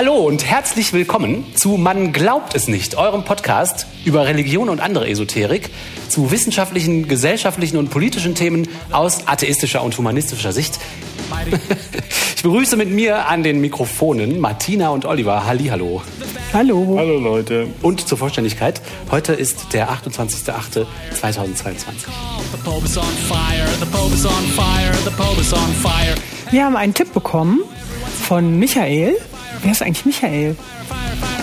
Hallo und herzlich willkommen zu Man glaubt es nicht, eurem Podcast über Religion und andere Esoterik, zu wissenschaftlichen, gesellschaftlichen und politischen Themen aus atheistischer und humanistischer Sicht. Ich begrüße mit mir an den Mikrofonen Martina und Oliver. Hallihallo. Hallo. Hallo Leute. Und zur Vollständigkeit, heute ist der 28.08.2022. Wir haben einen Tipp bekommen von Michael. Wer ist eigentlich Michael?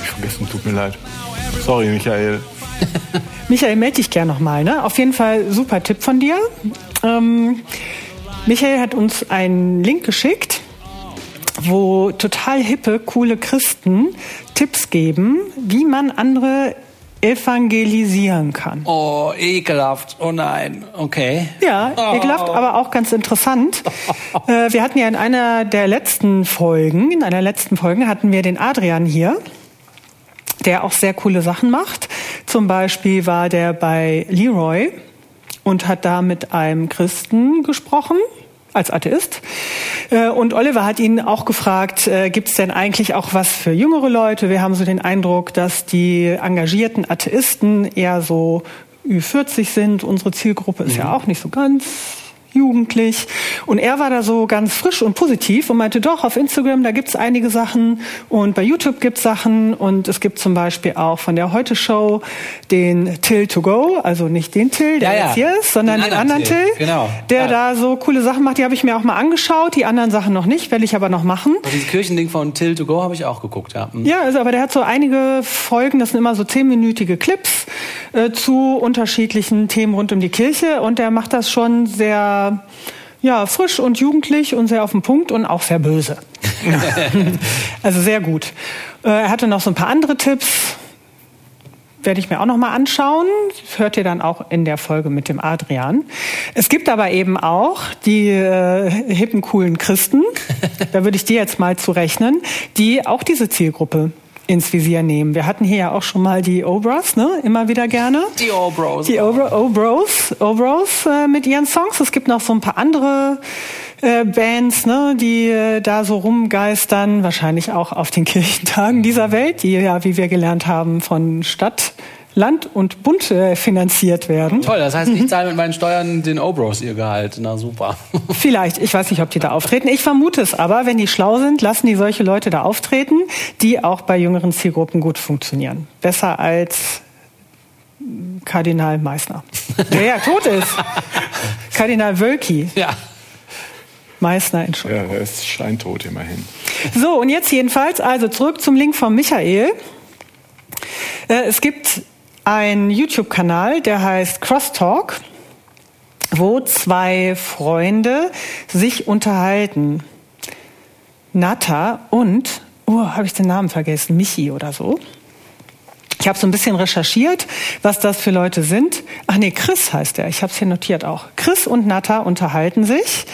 Ich vergessen, tut mir leid. Sorry, Michael. Michael, melde dich gern nochmal. Ne? Auf jeden Fall super Tipp von dir. Ähm, Michael hat uns einen Link geschickt, wo total hippe, coole Christen Tipps geben, wie man andere evangelisieren kann. Oh, ekelhaft. Oh nein. Okay. Ja, ekelhaft, aber auch ganz interessant. Äh, wir hatten ja in einer der letzten Folgen, in einer letzten Folge hatten wir den Adrian hier, der auch sehr coole Sachen macht. Zum Beispiel war der bei Leroy und hat da mit einem Christen gesprochen als Atheist. Äh, Und Oliver hat ihn auch gefragt, äh, gibt es denn eigentlich auch was für jüngere Leute? Wir haben so den Eindruck, dass die engagierten Atheisten eher so Ü40 sind. Unsere Zielgruppe ist ja auch nicht so ganz jugendlich. Und er war da so ganz frisch und positiv und meinte, doch, auf Instagram, da gibt's einige Sachen und bei YouTube gibt's Sachen und es gibt zum Beispiel auch von der Heute-Show den Till to go, also nicht den Till, der Ja, ja. jetzt hier ist, sondern Den den, anderen Till, Till, genau. der Ja. da so coole Sachen macht. Die habe ich mir auch mal angeschaut, die anderen Sachen noch nicht, werde ich aber noch machen. Und dieses Kirchending von Till to Go habe ich auch geguckt, ja. Hm. Ja, also, aber der hat so einige Folgen, das sind immer so zehnminütige Clips äh, zu unterschiedlichen Themen rund um die Kirche und der macht das schon sehr ja, frisch und jugendlich und sehr auf den Punkt und auch sehr böse. also sehr gut. Äh, er hatte noch so ein paar andere Tipps. Werde ich mir auch noch mal anschauen. Hört ihr dann auch in der Folge mit dem Adrian. Es gibt aber eben auch die äh, hippen, coolen Christen, da würde ich dir jetzt mal zurechnen, die auch diese Zielgruppe ins Visier nehmen. Wir hatten hier ja auch schon mal die Obras, ne? immer wieder gerne. Die O-Bros. Die Obros, Obros äh, mit ihren Songs. Es gibt noch so ein paar andere äh, Bands, ne, die äh, da so rumgeistern, wahrscheinlich auch auf den Kirchentagen dieser Welt, die ja, wie wir gelernt haben, von Stadt, Land und Bund äh, finanziert werden. Toll, das heißt, ich zahle mit meinen Steuern den O-Bros ihr Gehalt. Na super. Vielleicht, ich weiß nicht, ob die da auftreten. Ich vermute es aber, wenn die schlau sind, lassen die solche Leute da auftreten, die auch bei jüngeren Zielgruppen gut funktionieren. Besser als Kardinal Meissner, der ja tot ist. Kardinal Wölki. Ja. Meissner, Entschuldigung. Ja, er ist scheintot immerhin. So, und jetzt jedenfalls, also zurück zum Link von Michael. Äh, es gibt einen YouTube-Kanal, der heißt Crosstalk, wo zwei Freunde sich unterhalten. Nata und, oh, habe ich den Namen vergessen, Michi oder so. Ich habe so ein bisschen recherchiert, was das für Leute sind. Ach nee, Chris heißt er. Ich habe es hier notiert auch. Chris und Nata unterhalten sich.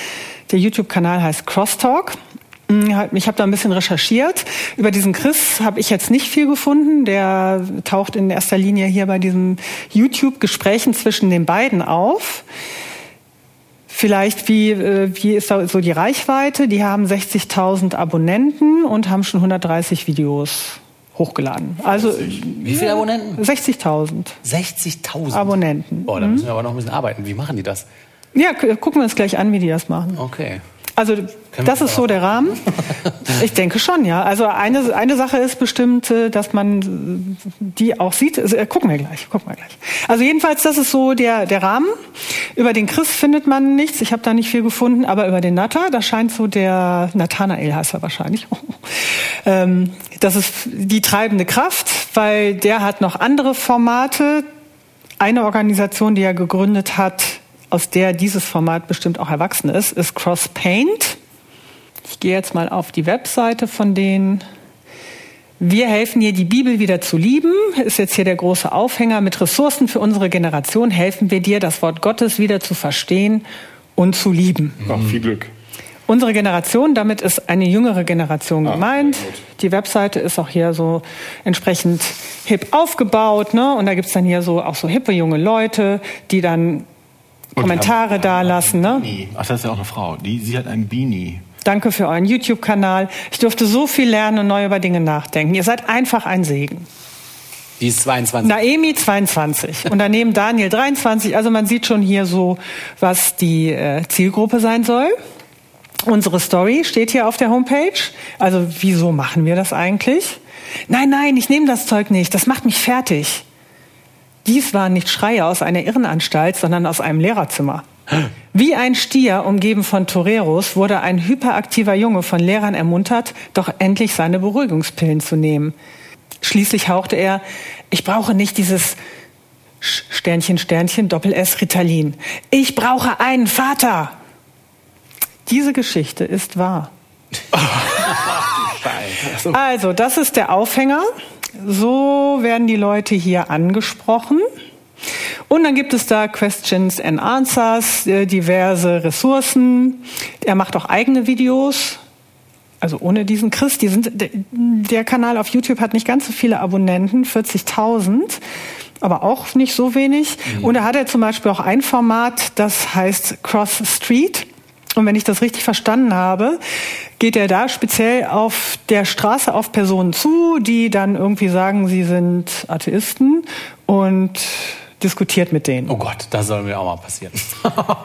Der YouTube-Kanal heißt Crosstalk. Ich habe da ein bisschen recherchiert. Über diesen Chris habe ich jetzt nicht viel gefunden. Der taucht in erster Linie hier bei diesen YouTube-Gesprächen zwischen den beiden auf. Vielleicht, wie, äh, wie ist da so die Reichweite? Die haben 60.000 Abonnenten und haben schon 130 Videos hochgeladen. Also Wie viele Abonnenten? 60.000 60.000. Abonnenten. Boah, da müssen wir aber noch ein bisschen arbeiten. Wie machen die das? Ja, gucken wir uns gleich an, wie die das machen. Okay. Also das ist so der Rahmen. Ich denke schon, ja. Also eine, eine Sache ist bestimmt, äh, dass man die auch sieht. Äh, gucken wir gleich, gucken wir gleich. Also jedenfalls, das ist so der, der Rahmen. Über den Chris findet man nichts. Ich habe da nicht viel gefunden, aber über den Natter, da scheint so der Nathanael heißt er wahrscheinlich. ähm, das ist die treibende Kraft, weil der hat noch andere Formate. Eine Organisation, die er gegründet hat, aus der dieses Format bestimmt auch erwachsen ist, ist CrossPaint. Ich gehe jetzt mal auf die Webseite von denen. Wir helfen dir, die Bibel wieder zu lieben. Ist jetzt hier der große Aufhänger. Mit Ressourcen für unsere Generation helfen wir dir, das Wort Gottes wieder zu verstehen und zu lieben. Ach, viel Glück. Unsere Generation, damit ist eine jüngere Generation gemeint. gut. Die Webseite ist auch hier so entsprechend hip aufgebaut, ne? Und da gibt's dann hier so auch so hippe junge Leute, die dann Kommentare da lassen, ne? Beanie. Ach, das ist ja auch eine Frau. Die, sie hat ein Beanie. Danke für euren YouTube-Kanal. Ich durfte so viel lernen und neu über Dinge nachdenken. Ihr seid einfach ein Segen. Die ist 22. Naemi 22 und daneben Daniel 23. Also man sieht schon hier so, was die äh, Zielgruppe sein soll. Unsere Story steht hier auf der Homepage. Also wieso machen wir das eigentlich? Nein, nein, ich nehme das Zeug nicht. Das macht mich fertig. Dies waren nicht Schreie aus einer Irrenanstalt, sondern aus einem Lehrerzimmer. Wie ein Stier, umgeben von Toreros, wurde ein hyperaktiver Junge von Lehrern ermuntert, doch endlich seine Beruhigungspillen zu nehmen. Schließlich hauchte er, ich brauche nicht dieses Sternchen, Sternchen, Doppel-S Ritalin. Ich brauche einen Vater. Diese Geschichte ist wahr. also, das ist der Aufhänger. So werden die Leute hier angesprochen. Und dann gibt es da Questions and Answers, äh, diverse Ressourcen. Er macht auch eigene Videos. Also ohne diesen Chris, die sind, der Kanal auf YouTube hat nicht ganz so viele Abonnenten, 40.000, aber auch nicht so wenig. Mhm. Und da hat er zum Beispiel auch ein Format, das heißt Cross Street. Und wenn ich das richtig verstanden habe, geht er da speziell auf der Straße auf Personen zu, die dann irgendwie sagen, sie sind Atheisten und diskutiert mit denen. Oh Gott, das soll mir auch mal passieren.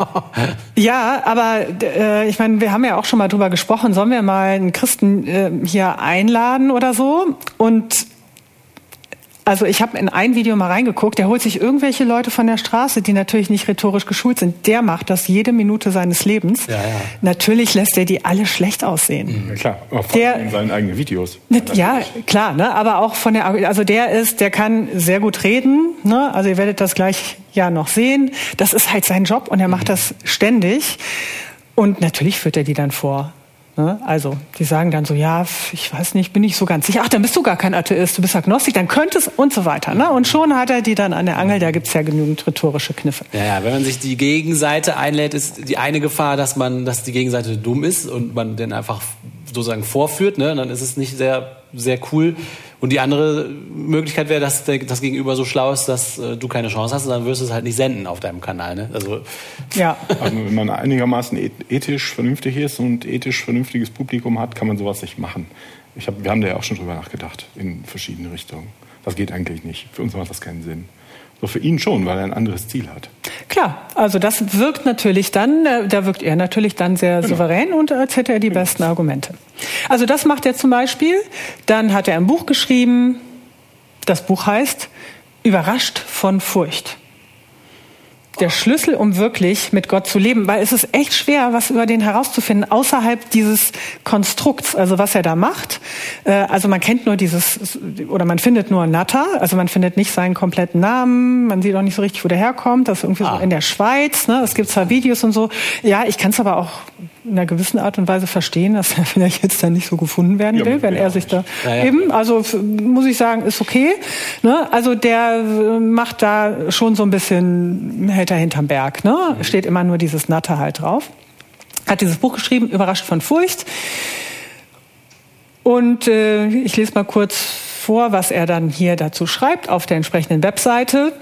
ja, aber äh, ich meine, wir haben ja auch schon mal drüber gesprochen, sollen wir mal einen Christen äh, hier einladen oder so? Und also ich habe in ein Video mal reingeguckt, der holt sich irgendwelche Leute von der Straße, die natürlich nicht rhetorisch geschult sind. Der macht das jede Minute seines Lebens. Ja, ja. Natürlich lässt er die alle schlecht aussehen. Ja, klar, auch der, in seinen eigenen Videos. Ja, klar, ne? aber auch von der, also der ist, der kann sehr gut reden. Ne? Also ihr werdet das gleich ja noch sehen. Das ist halt sein Job und er macht mhm. das ständig. Und natürlich führt er die dann vor. Ne? Also, die sagen dann so, ja, ich weiß nicht, bin ich so ganz sicher. Ach, dann bist du gar kein Atheist, du bist Agnostik, dann könnte es und so weiter. Ne? Und schon hat er die dann an der Angel, da gibt's ja genügend rhetorische Kniffe. Ja, ja, wenn man sich die Gegenseite einlädt, ist die eine Gefahr, dass man, dass die Gegenseite dumm ist und man den einfach sozusagen vorführt, ne? dann ist es nicht sehr, sehr cool. Und die andere Möglichkeit wäre, dass das Gegenüber so schlau ist, dass äh, du keine Chance hast und dann wirst du es halt nicht senden auf deinem Kanal. Ne? Also, ja. also wenn man einigermaßen ethisch vernünftig ist und ethisch vernünftiges Publikum hat, kann man sowas nicht machen. Ich hab, wir haben da ja auch schon drüber nachgedacht in verschiedene Richtungen. Das geht eigentlich nicht. Für uns macht das keinen Sinn. So für ihn schon, weil er ein anderes Ziel hat. Klar, also das wirkt natürlich dann, äh, da wirkt er natürlich dann sehr genau. souverän und als hätte er die genau. besten Argumente. Also das macht er zum Beispiel. Dann hat er ein Buch geschrieben. Das Buch heißt Überrascht von Furcht der Schlüssel, um wirklich mit Gott zu leben, weil es ist echt schwer, was über den herauszufinden, außerhalb dieses Konstrukts, also was er da macht. Äh, also man kennt nur dieses, oder man findet nur Natter, also man findet nicht seinen kompletten Namen, man sieht auch nicht so richtig, wo der herkommt, das ist irgendwie ah. so in der Schweiz, ne? es gibt zwar Videos und so, ja, ich kann es aber auch in einer gewissen Art und Weise verstehen, dass er vielleicht jetzt dann nicht so gefunden werden will, ja, wenn er sich da ja, ja. eben, also muss ich sagen, ist okay. Ne? Also der macht da schon so ein bisschen, hält er hinterm Berg. Ne? Mhm. Steht immer nur dieses Natter halt drauf. Hat dieses Buch geschrieben, Überrascht von Furcht. Und äh, ich lese mal kurz vor, was er dann hier dazu schreibt auf der entsprechenden Webseite.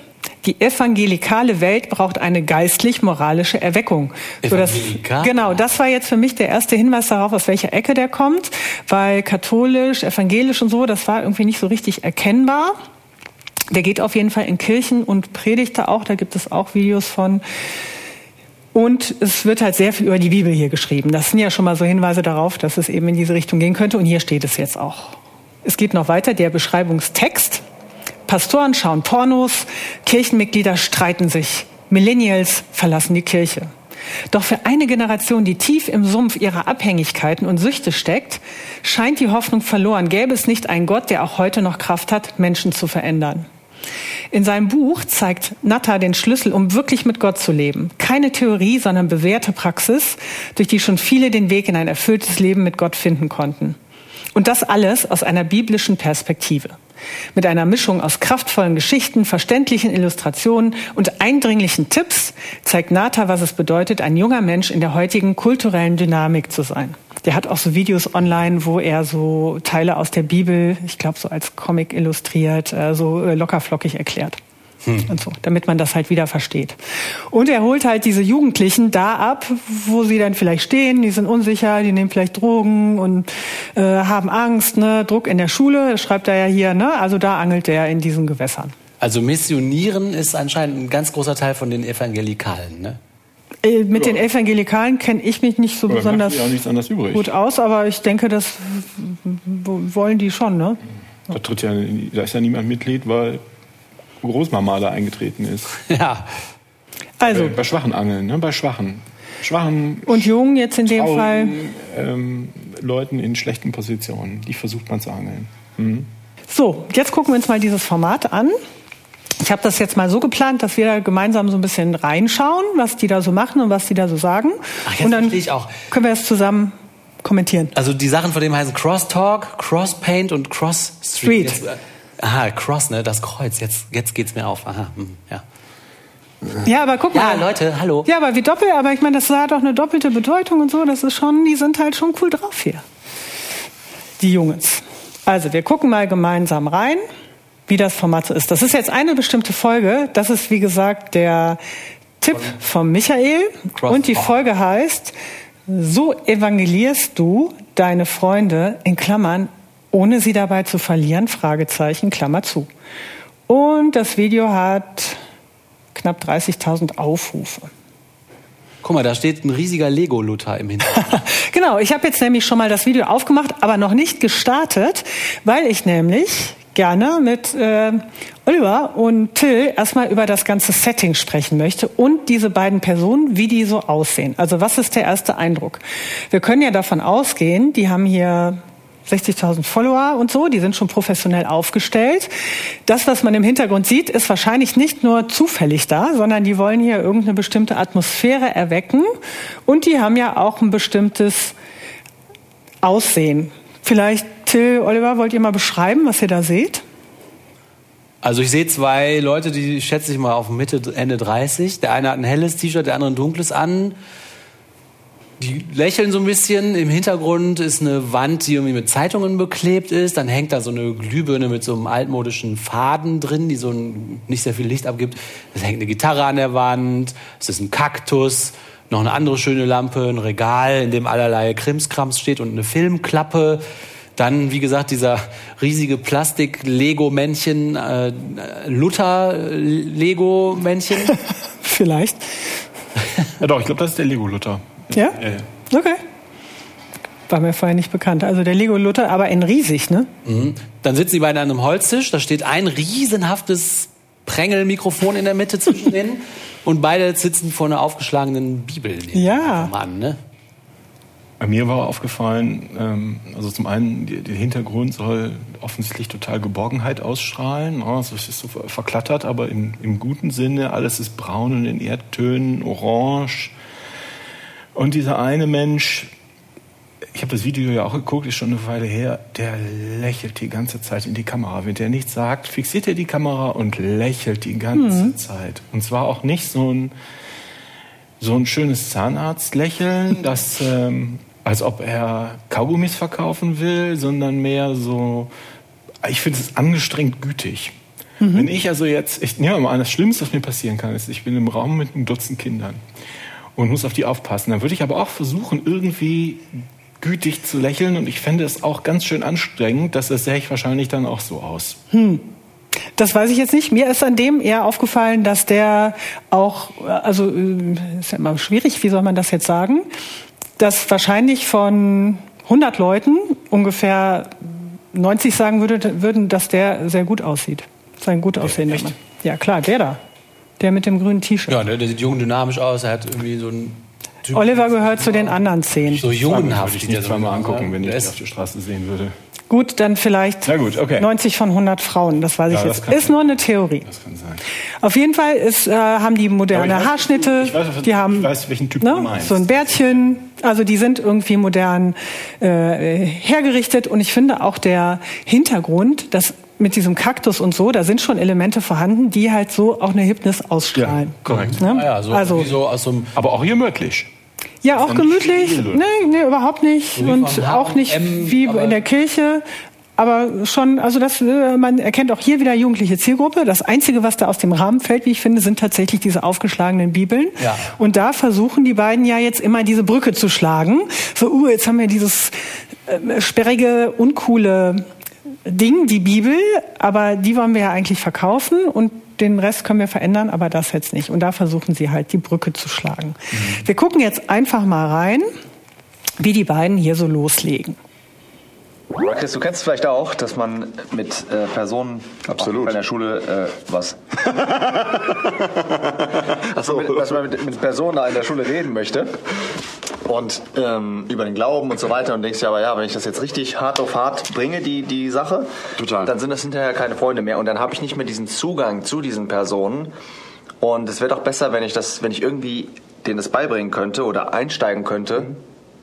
Die evangelikale Welt braucht eine geistlich-moralische Erweckung. So das, genau, das war jetzt für mich der erste Hinweis darauf, aus welcher Ecke der kommt, weil katholisch, evangelisch und so, das war irgendwie nicht so richtig erkennbar. Der geht auf jeden Fall in Kirchen und predigt da auch, da gibt es auch Videos von. Und es wird halt sehr viel über die Bibel hier geschrieben. Das sind ja schon mal so Hinweise darauf, dass es eben in diese Richtung gehen könnte. Und hier steht es jetzt auch. Es geht noch weiter, der Beschreibungstext. Pastoren schauen Pornos, Kirchenmitglieder streiten sich, Millennials verlassen die Kirche. Doch für eine Generation, die tief im Sumpf ihrer Abhängigkeiten und Süchte steckt, scheint die Hoffnung verloren. Gäbe es nicht einen Gott, der auch heute noch Kraft hat, Menschen zu verändern. In seinem Buch zeigt Natta den Schlüssel, um wirklich mit Gott zu leben. Keine Theorie, sondern bewährte Praxis, durch die schon viele den Weg in ein erfülltes Leben mit Gott finden konnten. Und das alles aus einer biblischen Perspektive. Mit einer Mischung aus kraftvollen Geschichten, verständlichen Illustrationen und eindringlichen Tipps zeigt Nata, was es bedeutet, ein junger Mensch in der heutigen kulturellen Dynamik zu sein. Der hat auch so Videos online, wo er so Teile aus der Bibel, ich glaube so als Comic illustriert, äh, so äh, lockerflockig erklärt. Und so, damit man das halt wieder versteht. Und er holt halt diese Jugendlichen da ab, wo sie dann vielleicht stehen, die sind unsicher, die nehmen vielleicht Drogen und äh, haben Angst, ne, Druck in der Schule, das schreibt er ja hier, ne? Also da angelt er in diesen Gewässern. Also missionieren ist anscheinend ein ganz großer Teil von den Evangelikalen, ne? Äh, Mit den Evangelikalen kenne ich mich nicht so Aber besonders ja gut aus, aber ich denke, das wollen die schon, ne? Da, tritt ja, da ist ja niemand Mitglied, weil Großmama da eingetreten ist. Ja. Also, Bei, bei schwachen Angeln, ne? bei schwachen. Schwachen, und Jung jetzt in dem Fall. ähm, Leuten in schlechten Positionen. Die versucht man zu angeln. Mhm. So, jetzt gucken wir uns mal dieses Format an. Ich habe das jetzt mal so geplant, dass wir da gemeinsam so ein bisschen reinschauen, was die da so machen und was die da so sagen. Ach, jetzt und dann verstehe ich auch. können wir das zusammen kommentieren. Also die Sachen von dem heißen Crosstalk, Crosspaint und Cross Street. Street. Aha, Cross, ne? Das Kreuz. Jetzt, jetzt geht's mir auf. Aha, hm, ja. Ja, aber guck Ja, mal. Leute, hallo. Ja, aber wie doppelt, aber ich meine, das hat auch eine doppelte Bedeutung und so. Das ist schon, die sind halt schon cool drauf hier. Die Jungs. Also, wir gucken mal gemeinsam rein, wie das Format so ist. Das ist jetzt eine bestimmte Folge. Das ist, wie gesagt, der Tipp von Michael. Cross Und die. Folge heißt, so evangelierst du deine Freunde in Klammern, ohne sie dabei zu verlieren, Fragezeichen, Klammer zu. Und das Video hat knapp 30.000 Aufrufe. Guck mal, da steht ein riesiger Lego-Luther im Hintergrund. Genau, ich habe jetzt nämlich schon mal das Video aufgemacht, aber noch nicht gestartet, weil ich nämlich gerne mit äh, Oliver und Till erstmal über das ganze Setting sprechen möchte und diese beiden Personen, wie die so aussehen. Also was ist der erste Eindruck? Wir können ja davon ausgehen, die haben hier 60.000 Follower und so, die sind schon professionell aufgestellt. Das, was man im Hintergrund sieht, ist wahrscheinlich nicht nur zufällig da, sondern die wollen hier irgendeine bestimmte Atmosphäre erwecken und die haben ja auch ein bestimmtes Aussehen. Vielleicht, Till, Oliver, wollt ihr mal beschreiben, was ihr da seht? Also ich sehe zwei Leute, die schätze ich mal auf Mitte, Ende 30. Der eine hat ein helles T-Shirt, der andere ein dunkles an. Die lächeln so ein bisschen. Im Hintergrund ist eine Wand, die irgendwie mit Zeitungen beklebt ist. Dann hängt da so eine Glühbirne mit so einem altmodischen Faden drin, die so ein, nicht sehr viel Licht abgibt. Es hängt eine Gitarre an der Wand. Es ist ein Kaktus. Noch eine andere schöne Lampe, ein Regal, in dem allerlei Krimskrams steht und eine Filmklappe. Dann, wie gesagt, dieser riesige Plastik-Lego-Männchen, äh, Luther-Lego-Männchen. Vielleicht. Ja doch, ich glaube, das ist der Lego-Luther. Ja? Ja, ja. Okay. War mir vorher nicht bekannt. Also der Lego Luther, aber in riesig, ne? Mhm. Dann sitzen die beiden an einem Holztisch, da steht ein riesenhaftes Prängelmikrofon in der Mitte zwischen denen und beide sitzen vor einer aufgeschlagenen Bibel. Ja. An, ne? Bei mir war aufgefallen, ähm, also zum einen, die- der Hintergrund soll offensichtlich total Geborgenheit ausstrahlen. Oh, es ist so verklattert, aber im, im guten Sinne, alles ist braun und in Erdtönen, orange. Und dieser eine Mensch, ich habe das Video ja auch geguckt, ist schon eine Weile her, der lächelt die ganze Zeit in die Kamera. Wenn der nichts sagt, fixiert er die Kamera und lächelt die ganze Zeit. Und zwar auch nicht so ein so ein schönes Zahnarztlächeln, das ähm, als ob er Kaugummis verkaufen will, sondern mehr so, ich finde es angestrengt gütig. Wenn ich also jetzt, ich nehme mal an, das Schlimmste, was mir passieren kann, ist, ich bin im Raum mit einem Dutzend Kindern und muss auf die aufpassen. Dann würde ich aber auch versuchen, irgendwie gütig zu lächeln und ich fände es auch ganz schön anstrengend, dass das sähe ich wahrscheinlich dann auch so aus. Das weiß ich jetzt nicht. Mir ist an dem eher aufgefallen, dass der auch, also äh, ist ja immer schwierig, wie soll man das jetzt sagen, dass wahrscheinlich von 100 Leuten ungefähr 90 sagen würde, würden, dass der sehr gut aussieht. Sein gut aussehender? Mann. Ja klar, der da. Der mit dem grünen T-Shirt. Ja, ne, der sieht jung dynamisch aus, er hat irgendwie so ein... Typ- Oliver gehört zu den anderen zehn. So würde jungenhaft. ich nicht so zweimal aus, angucken, ne? wenn ich ist- auf der Straße sehen würde. Gut, dann vielleicht Na gut, okay. 90 von 100 Frauen, das weiß Ja, ich jetzt. Ist sein. nur eine Theorie. Das kann sein. Auf jeden Fall ist, äh, haben die moderne ich Haarschnitte, ich weiß, was- die haben ich weiß, welchen Typ du meinst. so ein Bärtchen, also die sind irgendwie modern äh, hergerichtet und ich finde auch der Hintergrund, das mit diesem Kaktus und so, da sind schon Elemente vorhanden, die halt so auch eine Hipness ausstrahlen. Ja, korrekt. Ne? Ah ja, so, also so aus so einem... Aber auch hier möglich. ja, auch gemütlich. Nee, nee, überhaupt nicht. So wie und auch nicht H&M, wie in der Kirche. aber schon, also das, äh, man erkennt auch hier wieder jugendliche Zielgruppe. Das Einzige, was da aus dem Rahmen fällt, wie ich finde, sind tatsächlich diese aufgeschlagenen Bibeln. Ja. Und da versuchen die beiden ja jetzt immer diese Brücke zu schlagen. So, uh, jetzt haben wir dieses äh, sperrige, uncoole Ding, die Bibel, aber die wollen wir ja eigentlich verkaufen und den Rest können wir verändern, aber das jetzt nicht. Und da versuchen sie halt die Brücke zu schlagen. Wir gucken jetzt einfach mal rein, wie die beiden hier so loslegen. Chris, du kennst vielleicht auch, dass man mit äh, Personen Absolut. in der Schule äh, was? Achso, dass man mit, mit Personen in der Schule reden möchte und ähm, über den Glauben und so weiter und denkst ja, aber ja, wenn ich das jetzt richtig hart auf hart bringe, die die Sache, Total. dann sind das hinterher keine Freunde mehr und dann habe ich nicht mehr diesen Zugang zu diesen Personen und es wäre doch besser, wenn ich das, wenn ich irgendwie denen das beibringen könnte oder einsteigen könnte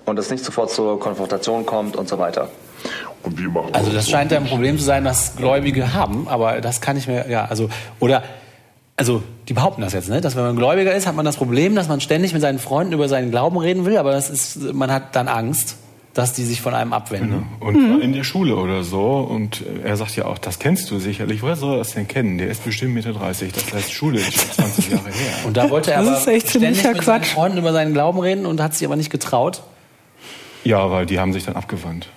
und es nicht sofort zur Konfrontation kommt und so weiter. Und wie macht Also man das so? scheint ja ein Problem zu sein, das Gläubige haben, aber das kann ich mir, ja, also, oder, also die behaupten das jetzt, ne? dass wenn man Gläubiger ist, hat man das Problem, dass man ständig mit seinen Freunden über seinen Glauben reden will, aber das ist, man hat dann Angst, dass die sich von einem abwenden. Und war in der Schule oder so. Und äh, er sagt ja auch, das kennst du sicherlich. Woher soll er das denn kennen? Der ist bestimmt Mitte 30. Das heißt, Schule ist schon 20 Jahre her. Und da wollte er aber ständig mit seinen Quatsch. Freunden über seinen Glauben reden und hat sich aber nicht getraut. Ja, weil die haben sich dann abgewandt.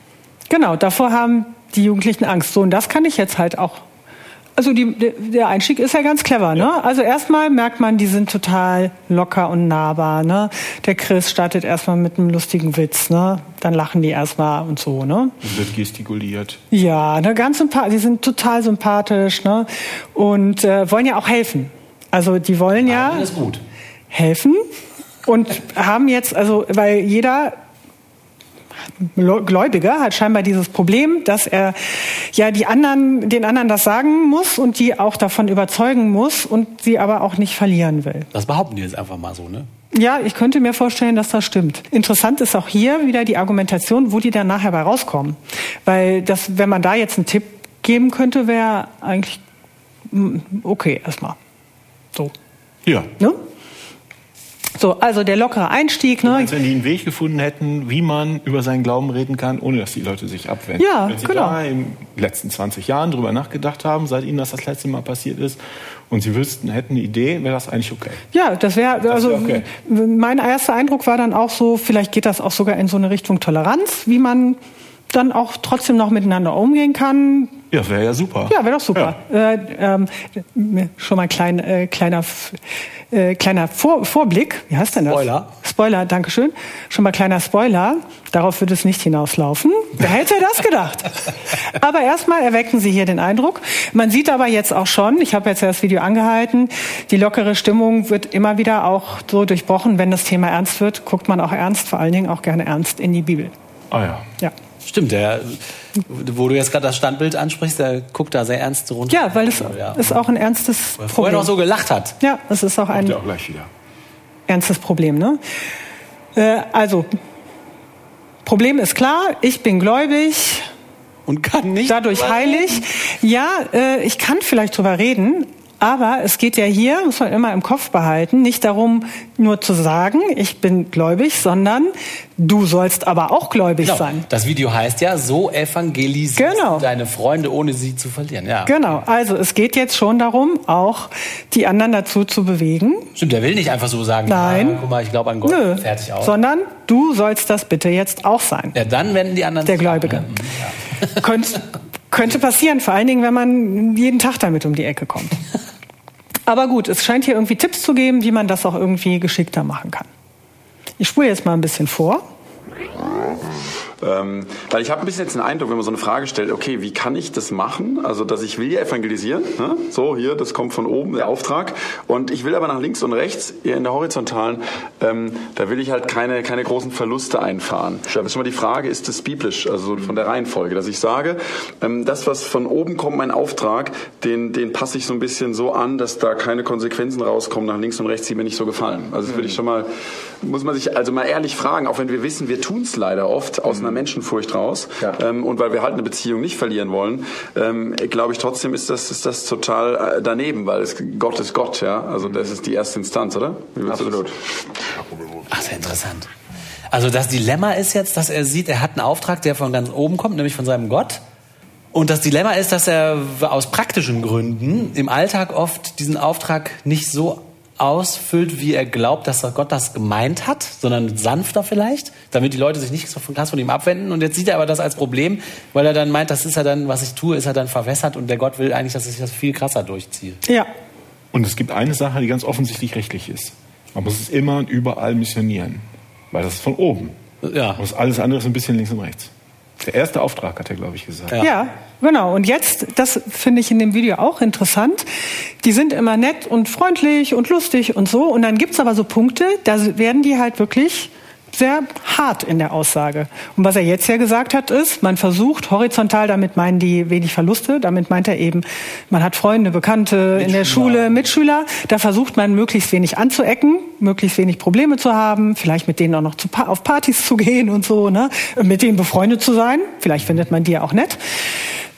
Genau, davor haben die Jugendlichen Angst. So, und das kann ich jetzt halt auch. Also die, der- Einstieg ist ja ganz clever, ne? Also erstmal merkt man, die sind total locker und nahbar, ne? Der Chris startet erstmal mit einem lustigen Witz, ne? Dann lachen die erstmal und so, ne? Und wird gestikuliert. Ja, ne, ganz sympathisch. Die sind total sympathisch, ne? Und äh, wollen ja auch helfen. Also die wollen ja Alles gut. helfen und haben jetzt, also weil jeder Gläubige hat scheinbar dieses Problem, dass er ja die anderen, den anderen das sagen muss und die auch davon überzeugen muss und sie aber auch nicht verlieren will. Das behaupten die jetzt einfach mal so, ne? Ja, ich könnte mir vorstellen, dass das stimmt. Interessant ist auch hier wieder die Argumentation, wo die dann nachher bei rauskommen. Weil das, wenn man da jetzt einen Tipp geben könnte, wäre eigentlich mm, okay erstmal. So. Ja. Ne? So, also der lockere Einstieg, ne? Als wenn die einen Weg gefunden hätten, wie man über seinen Glauben reden kann, ohne dass die Leute sich abwenden. Ja, wenn sie genau. da in den letzten 20 Jahren drüber nachgedacht haben, seit ihnen das das letzte Mal passiert ist, und sie wüssten, hätten eine Idee, wäre das eigentlich okay. Ja, das wäre also wär okay. mein erster Eindruck war dann auch so, vielleicht geht das auch sogar in so eine Richtung Toleranz, wie man dann auch trotzdem noch miteinander umgehen kann. Ja, wäre ja super. Ja, wäre doch super. Äh, ähm, schon mal ein klein, äh, kleiner, äh, kleiner Vor Vorblick. Wie heißt denn das? Spoiler. Spoiler, Dankeschön. Schon mal kleiner Spoiler. Darauf wird es nicht hinauslaufen. Wer hätte das gedacht? aber erstmal erwecken Sie hier den Eindruck. Man sieht aber jetzt auch schon, ich habe jetzt ja das Video angehalten, die lockere Stimmung wird immer wieder auch so durchbrochen. Wenn das Thema ernst wird, guckt man auch ernst, vor allen Dingen auch gerne ernst in die Bibel. Ah ja. Ja. Stimmt, der, wo du jetzt gerade das Standbild ansprichst, der guckt da sehr ernst runter. Ja, weil es Ja. ist auch ein ernstes Weil er vorher Problem. noch so gelacht hat. Ja, es ist auch ein auch gleich wieder. ernstes Problem. Ne? Äh, also, Problem ist klar, ich bin gläubig, Und kann nicht. dadurch heilig. Ja, äh, ich kann vielleicht drüber reden, aber es geht ja hier, muss man immer im Kopf behalten, nicht darum, nur zu sagen, ich bin gläubig, sondern du sollst aber auch gläubig Genau. sein. Das Video heißt ja, so evangelisierst Genau. deine Freunde, ohne sie zu verlieren. Ja. Genau, also es geht jetzt schon darum, auch die anderen dazu zu bewegen, Stimmt, der will nicht einfach so sagen, Nein. ja, guck mal, ich glaube an Gott, Nö, fertig aus. sondern du sollst das bitte jetzt auch sein. ja, dann wenden die anderen Der Gläubige. ne? Könnt, könnte passieren, vor allen Dingen, wenn man jeden Tag damit um die Ecke kommt. Aber gut, es scheint hier irgendwie Tipps zu geben, wie man das auch irgendwie geschickter machen kann. Ich spule jetzt mal ein bisschen vor. Ähm, weil ich habe ein bisschen jetzt den Eindruck, wenn man so eine Frage stellt, okay, wie kann ich das machen? Also, dass ich will ja evangelisieren, ne? so hier, das kommt von oben, der Auftrag. Und ich will aber nach links und rechts, hier in der horizontalen, ähm, da will ich halt keine, keine großen Verluste einfahren. Das ist schon mal die Frage, ist das biblisch, also von der Reihenfolge, dass ich sage, ähm, das, was von oben kommt, mein Auftrag, den, den passe ich so ein bisschen so an, dass da keine Konsequenzen rauskommen nach links und rechts, die mir nicht so gefallen. Also, das würde ich schon mal, muss man sich also mal ehrlich fragen, auch wenn wir wissen, wir tun es leider oft aus einer Menschenfurcht raus Ja. ähm, und weil wir halt eine Beziehung nicht verlieren wollen, ähm, glaube ich trotzdem ist das, ist das total äh, daneben, weil es, Gott ist Gott, ja. Also das ist die erste Instanz, oder? Absolut. Ach, sehr interessant. Also das Dilemma ist jetzt, dass er sieht, er hat einen Auftrag, der von ganz oben kommt, nämlich von seinem Gott. Und das Dilemma ist, dass er aus praktischen Gründen im Alltag oft diesen Auftrag nicht so ausfüllt, wie er glaubt, dass Gott das gemeint hat, sondern sanfter vielleicht, damit die Leute sich nicht so krass von ihm abwenden. Und jetzt sieht er aber das als Problem, weil er dann meint, das ist ja dann, was ich tue, ist er dann verwässert und der Gott will eigentlich, dass ich das viel krasser durchziehe. Ja. Und es gibt eine Sache, die ganz offensichtlich rechtlich ist. Man muss es immer und überall missionieren. Weil das ist von oben. Ja. Und das alles andere ist ein bisschen links und rechts. Der erste Auftrag hat er, glaube ich, gesagt. Ja. Ja. Genau. Und jetzt, das finde ich in dem Video auch interessant, die sind immer nett und freundlich und lustig und so. Und dann gibt's aber so Punkte, da werden die halt wirklich sehr hart in der Aussage. Und was er jetzt ja gesagt hat, ist, man versucht horizontal, damit meinen die wenig Verluste, damit meint er eben, man hat Freunde, Bekannte in der Schule, Mitschüler, da versucht man möglichst wenig anzuecken, möglichst wenig Probleme zu haben, vielleicht mit denen auch noch zu, auf Partys zu gehen und so, ne? mit denen befreundet zu sein, vielleicht findet man die ja auch nett.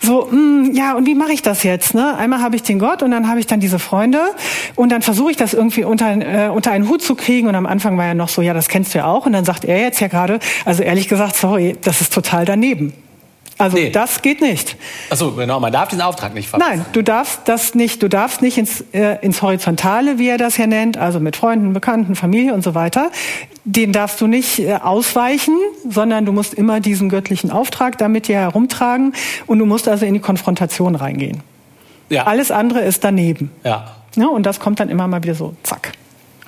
So, mh, ja, und wie mache ich das jetzt? Ne? Einmal habe ich den Gott und dann habe ich dann diese Freunde und dann versuche ich das irgendwie unter, äh, unter einen Hut zu kriegen und am Anfang war ja noch so, ja, das kennst du ja auch und dann sagt er jetzt ja gerade, also ehrlich gesagt, sorry, das ist total daneben. Also Nee. das geht nicht. Achso, genau, man darf diesen Auftrag nicht verpassen. Nein, du darfst das nicht, du darfst nicht ins, äh, ins Horizontale, wie er das ja nennt, also mit Freunden, Bekannten, Familie und so weiter. Den darfst du nicht äh, ausweichen, sondern du musst immer diesen göttlichen Auftrag damit dir herumtragen und du musst also in die Konfrontation reingehen. Ja. Alles andere ist daneben. Ja. Ja, und das kommt dann immer mal wieder so, zack.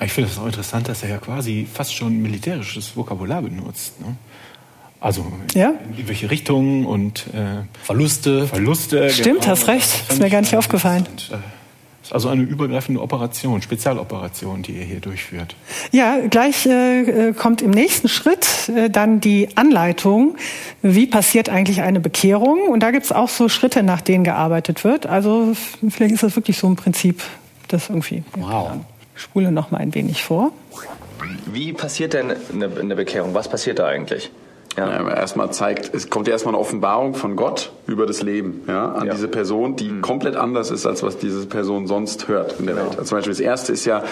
Ich finde es auch interessant, dass er ja quasi fast schon militärisches Vokabular benutzt. Ne? Also Ja. in welche Richtungen und äh, Verluste. Verluste. Stimmt, hast recht. Das Ist mir gar nicht äh, aufgefallen. interessant. Äh, ist also eine übergreifende Operation, Spezialoperation, die er hier durchführt. Ja, gleich äh, äh, kommt im nächsten Schritt äh, dann die Anleitung, wie passiert eigentlich eine Bekehrung. Und da gibt's auch so Schritte, nach denen gearbeitet wird. Also vielleicht ist das wirklich so ein Prinzip, das irgendwie. Wow. Ich spule noch mal ein wenig vor. Wie passiert denn eine, eine Bekehrung? Was passiert da eigentlich? Ja. erstmal zeigt, es kommt ja erstmal eine Offenbarung von Gott über das Leben, ja, an Ja. diese Person, die komplett anders ist, als was diese Person sonst hört in der Welt. Also zum Beispiel das erste ist ja,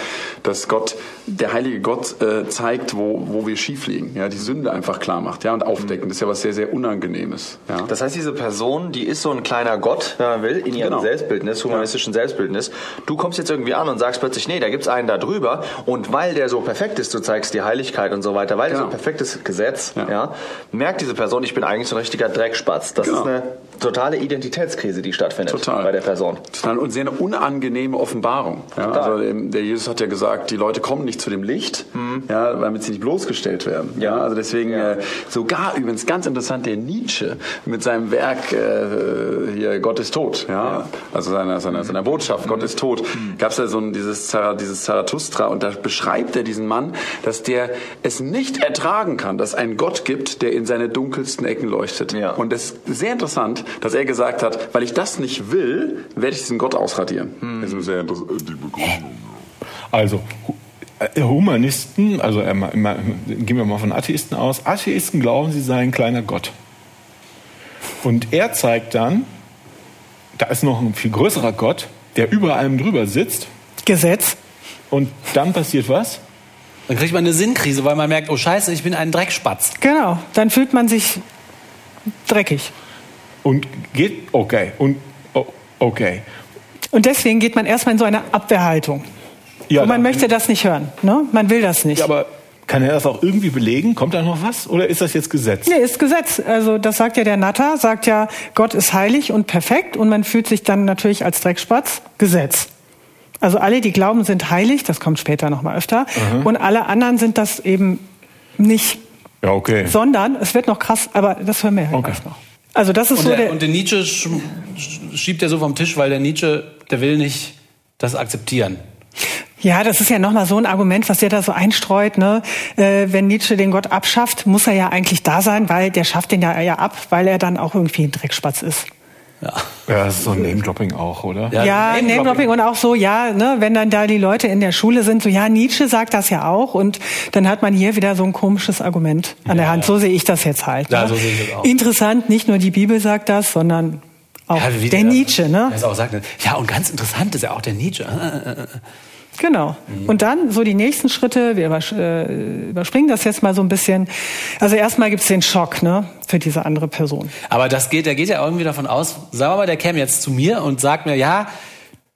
dass Gott, der heilige Gott, äh, zeigt, wo, wo wir schief liegen, ja, die Sünde einfach klar macht, ja, und aufdecken. Das ist ja was sehr, sehr Unangenehmes, ja. Das heißt, diese Person, die ist so ein kleiner Gott, wenn man will, in ihrem Genau. Selbstbildnis, humanistischen Selbstbildnis. Du kommst jetzt irgendwie an und sagst plötzlich, nee, da gibt's einen da drüber. Und weil der so perfekt ist, du zeigst die Heiligkeit und so weiter, weil der so Genau. ein perfektes Gesetz, Ja. Merkt diese Person, ich bin eigentlich so ein richtiger Dreckspatz. Das Genau. ist eine totale Identitätskrise, die stattfindet Total. bei der Person. Total. Und sehr eine unangenehme Offenbarung. Ja, also ähm, der Jesus hat ja gesagt, die Leute kommen nicht zu dem Licht, ja, damit sie nicht bloßgestellt werden. Ja, Ja. also deswegen Ja. äh, sogar übrigens ganz interessant der Nietzsche mit seinem Werk äh, hier Gott ist tot. Ja, also seiner seiner, seiner Botschaft Gott ist tot. Gab es ja so ein, dieses Zara- dieses Zarathustra und da beschreibt er diesen Mann, dass der es nicht ertragen kann, dass ein Gott gibt, der in seine dunkelsten Ecken leuchtet. Ja. Und das ist sehr interessant, dass er gesagt hat, weil ich das nicht will, werde ich diesen Gott ausradieren. Das ist sehr interessant. Die Begründung. Also äh, Humanisten, also äh, mal- gehen wir mal von Atheisten aus. Atheisten glauben, sie seien ein kleiner Gott. Und er zeigt dann, da ist noch ein viel größerer Gott, der über allem drüber sitzt. Gesetz. Und dann passiert was? Dann kriegt man eine Sinnkrise, weil man merkt, oh Scheiße, ich bin ein Dreckspatz. Genau. Dann fühlt man sich dreckig. Und geht, okay, und okay. Und deswegen geht man erstmal in so eine Abwehrhaltung. Ja, Und man möchte das nicht hören. Ne? Man will das nicht. Ja, aber kann er das auch irgendwie belegen? Kommt da noch was? Oder ist das jetzt Gesetz? Nee, ist Gesetz. Also das sagt ja der Natter, sagt ja, Gott ist heilig und perfekt und man fühlt sich dann natürlich als Dreckspatz Gesetz. Also alle, die glauben, sind heilig, das kommt später nochmal öfter, und alle anderen sind das eben nicht, Ja, okay. sondern, es wird noch krass, aber das hören wir ja Okay. noch. Also das ist Und so der, der, und den Nietzsche sch- sch- schiebt er so vom Tisch, weil der Nietzsche, der will nicht das akzeptieren. Ja, das ist ja nochmal so ein Argument, was der da so einstreut. Ne? Äh, wenn Nietzsche den Gott abschafft, muss er ja eigentlich da sein, weil der schafft den ja, ja ab, weil er dann auch irgendwie ein Dreckspatz ist. Ja. Ja, das ist so ein Name-Dropping auch, oder? Ja, Ja, Name-Dropping. Und auch so, ja, ne, wenn dann da die Leute in der Schule sind, so, ja, Nietzsche sagt das ja auch und dann hat man hier wieder so ein komisches Argument an der Hand. So sehe ich das jetzt halt. Ja, ne? so sehe ich das auch. Interessant, nicht nur die Bibel sagt das, sondern auch Ja, wie der Nietzsche, ne? Sagt, ja, und ganz interessant ist ja auch der Nietzsche. Genau. Und dann so die nächsten Schritte, wir äh, überspringen das jetzt mal so ein bisschen. Also erstmal gibt's den Schock ne, für diese andere Person. Aber das geht, der geht ja irgendwie davon aus, sagen wir mal, der käme jetzt zu mir und sagt mir, ja,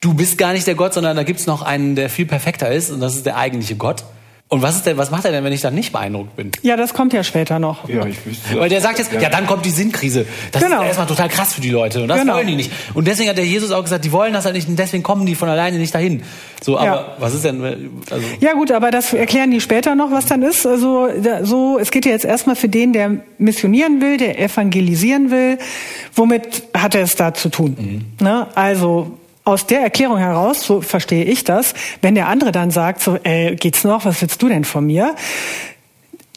du bist gar nicht der Gott, sondern da gibt's noch einen, der viel perfekter ist und das ist der eigentliche Gott. Und was ist denn, was macht er denn, wenn ich dann nicht beeindruckt bin? Ja, das kommt ja später noch. Ja, ich wüsste. Weil der sagt jetzt, ja, dann kommt die Sinnkrise. Das Genau. ist ja erstmal total krass für die Leute. Und das Genau. wollen die nicht. Und deswegen hat der Jesus auch gesagt, die wollen das halt nicht und deswegen kommen die von alleine nicht dahin. So, aber Ja. was ist denn, also, Ja gut, aber das erklären die später noch, was dann ist. Also so, es geht ja jetzt erstmal für den, der missionieren will, der evangelisieren will. Womit hat er es da zu tun? Ne? Also aus der Erklärung heraus, so verstehe ich das, wenn der andere dann sagt, so, ey, geht's noch, was willst du denn von mir?